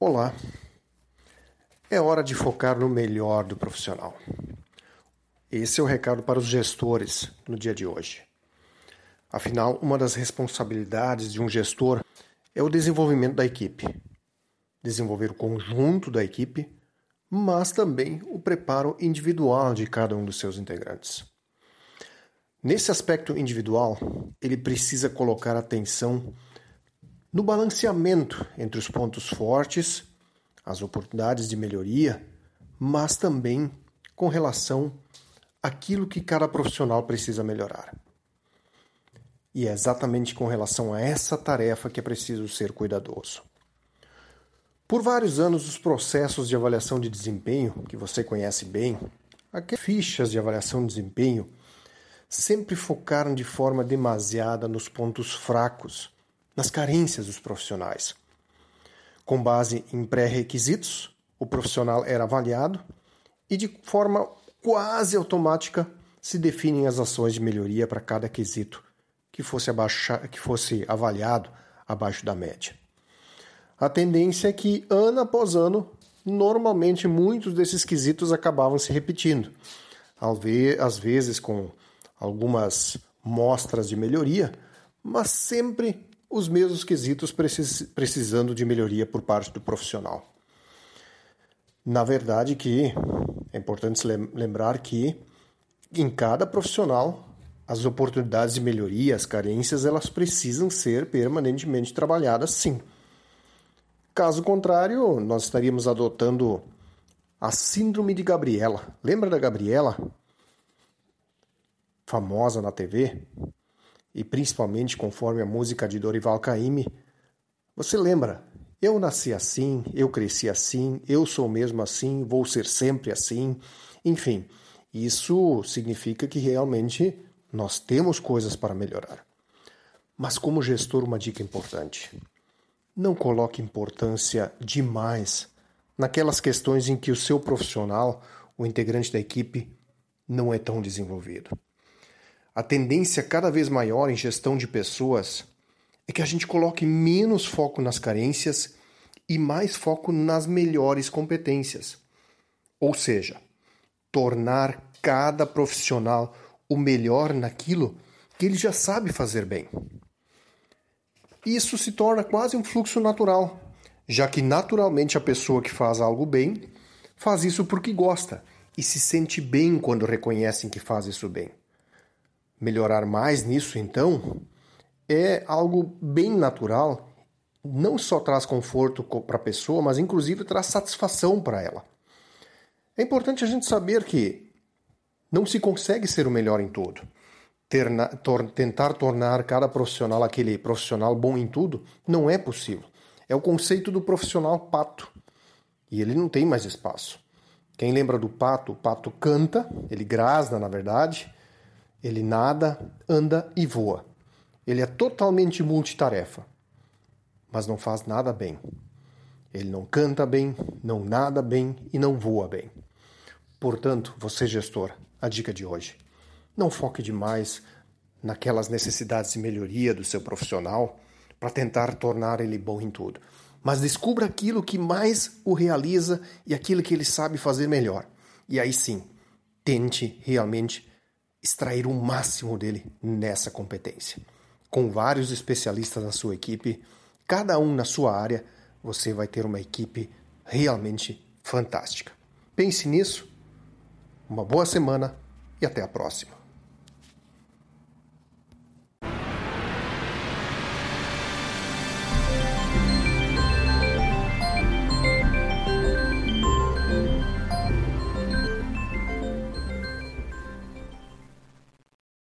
Olá. É hora de focar no melhor do profissional. Esse é o recado para os gestores no dia de hoje. Afinal, uma das responsabilidades de um gestor é o desenvolvimento da equipe. Desenvolver o conjunto da equipe, mas também o preparo individual de cada um dos seus integrantes. Nesse aspecto individual, ele precisa colocar atenção no balanceamento entre os pontos fortes, as oportunidades de melhoria, mas também com relação àquilo que cada profissional precisa melhorar. E é exatamente com relação a essa tarefa que é preciso ser cuidadoso. Por vários anos, os processos de avaliação de desempenho, que você conhece bem, aquelas fichas de avaliação de desempenho, sempre focaram de forma demasiada nos pontos fracos nas carências dos profissionais. Com base em pré-requisitos, o profissional era avaliado e, de forma quase automática, se definem as ações de melhoria para cada quesito que fosse, que fosse avaliado abaixo da média. A tendência é que, ano após ano, normalmente muitos desses quesitos acabavam se repetindo, às vezes com algumas mostras de melhoria, mas sempre os mesmos quesitos precis precisando de melhoria por parte do profissional. Na verdade que é importante lembrar que em cada profissional as oportunidades de melhoria, as carências, elas precisam ser permanentemente trabalhadas sim. Caso contrário, nós estaríamos adotando a síndrome de Gabriela. Lembra da Gabriela? Famosa na TV? E principalmente conforme a música de Dorival Caymmi, você lembra? Eu nasci assim, eu cresci assim, eu sou mesmo assim, vou ser sempre assim. Enfim, isso significa que realmente nós temos coisas para melhorar. Mas como gestor, uma dica importante: não coloque importância demais naquelas questões em que o seu profissional, o integrante da equipe, não é tão desenvolvido a tendência cada vez maior em gestão de pessoas é que a gente coloque menos foco nas carências e mais foco nas melhores competências. Ou seja, tornar cada profissional o melhor naquilo que ele já sabe fazer bem. Isso se torna quase um fluxo natural, já que naturalmente a pessoa que faz algo bem faz isso porque gosta e se sente bem quando reconhecem que faz isso bem melhorar mais nisso, então, é algo bem natural. Não só traz conforto para a pessoa, mas inclusive traz satisfação para ela. É importante a gente saber que não se consegue ser o melhor em tudo. Tor, tentar tornar cada profissional aquele profissional bom em tudo não é possível. É o conceito do profissional pato. E ele não tem mais espaço. Quem lembra do pato? O pato canta, ele grasna, na verdade, ele nada, anda e voa. Ele é totalmente multitarefa, mas não faz nada bem. Ele não canta bem, não nada bem e não voa bem. Portanto, você gestor, a dica de hoje: não foque demais naquelas necessidades de melhoria do seu profissional para tentar tornar ele bom em tudo. Mas descubra aquilo que mais o realiza e aquilo que ele sabe fazer melhor. E aí sim, tente realmente extrair o máximo dele nessa competência. Com vários especialistas na sua equipe, cada um na sua área, você vai ter uma equipe realmente fantástica. Pense nisso, uma boa semana e até a próxima.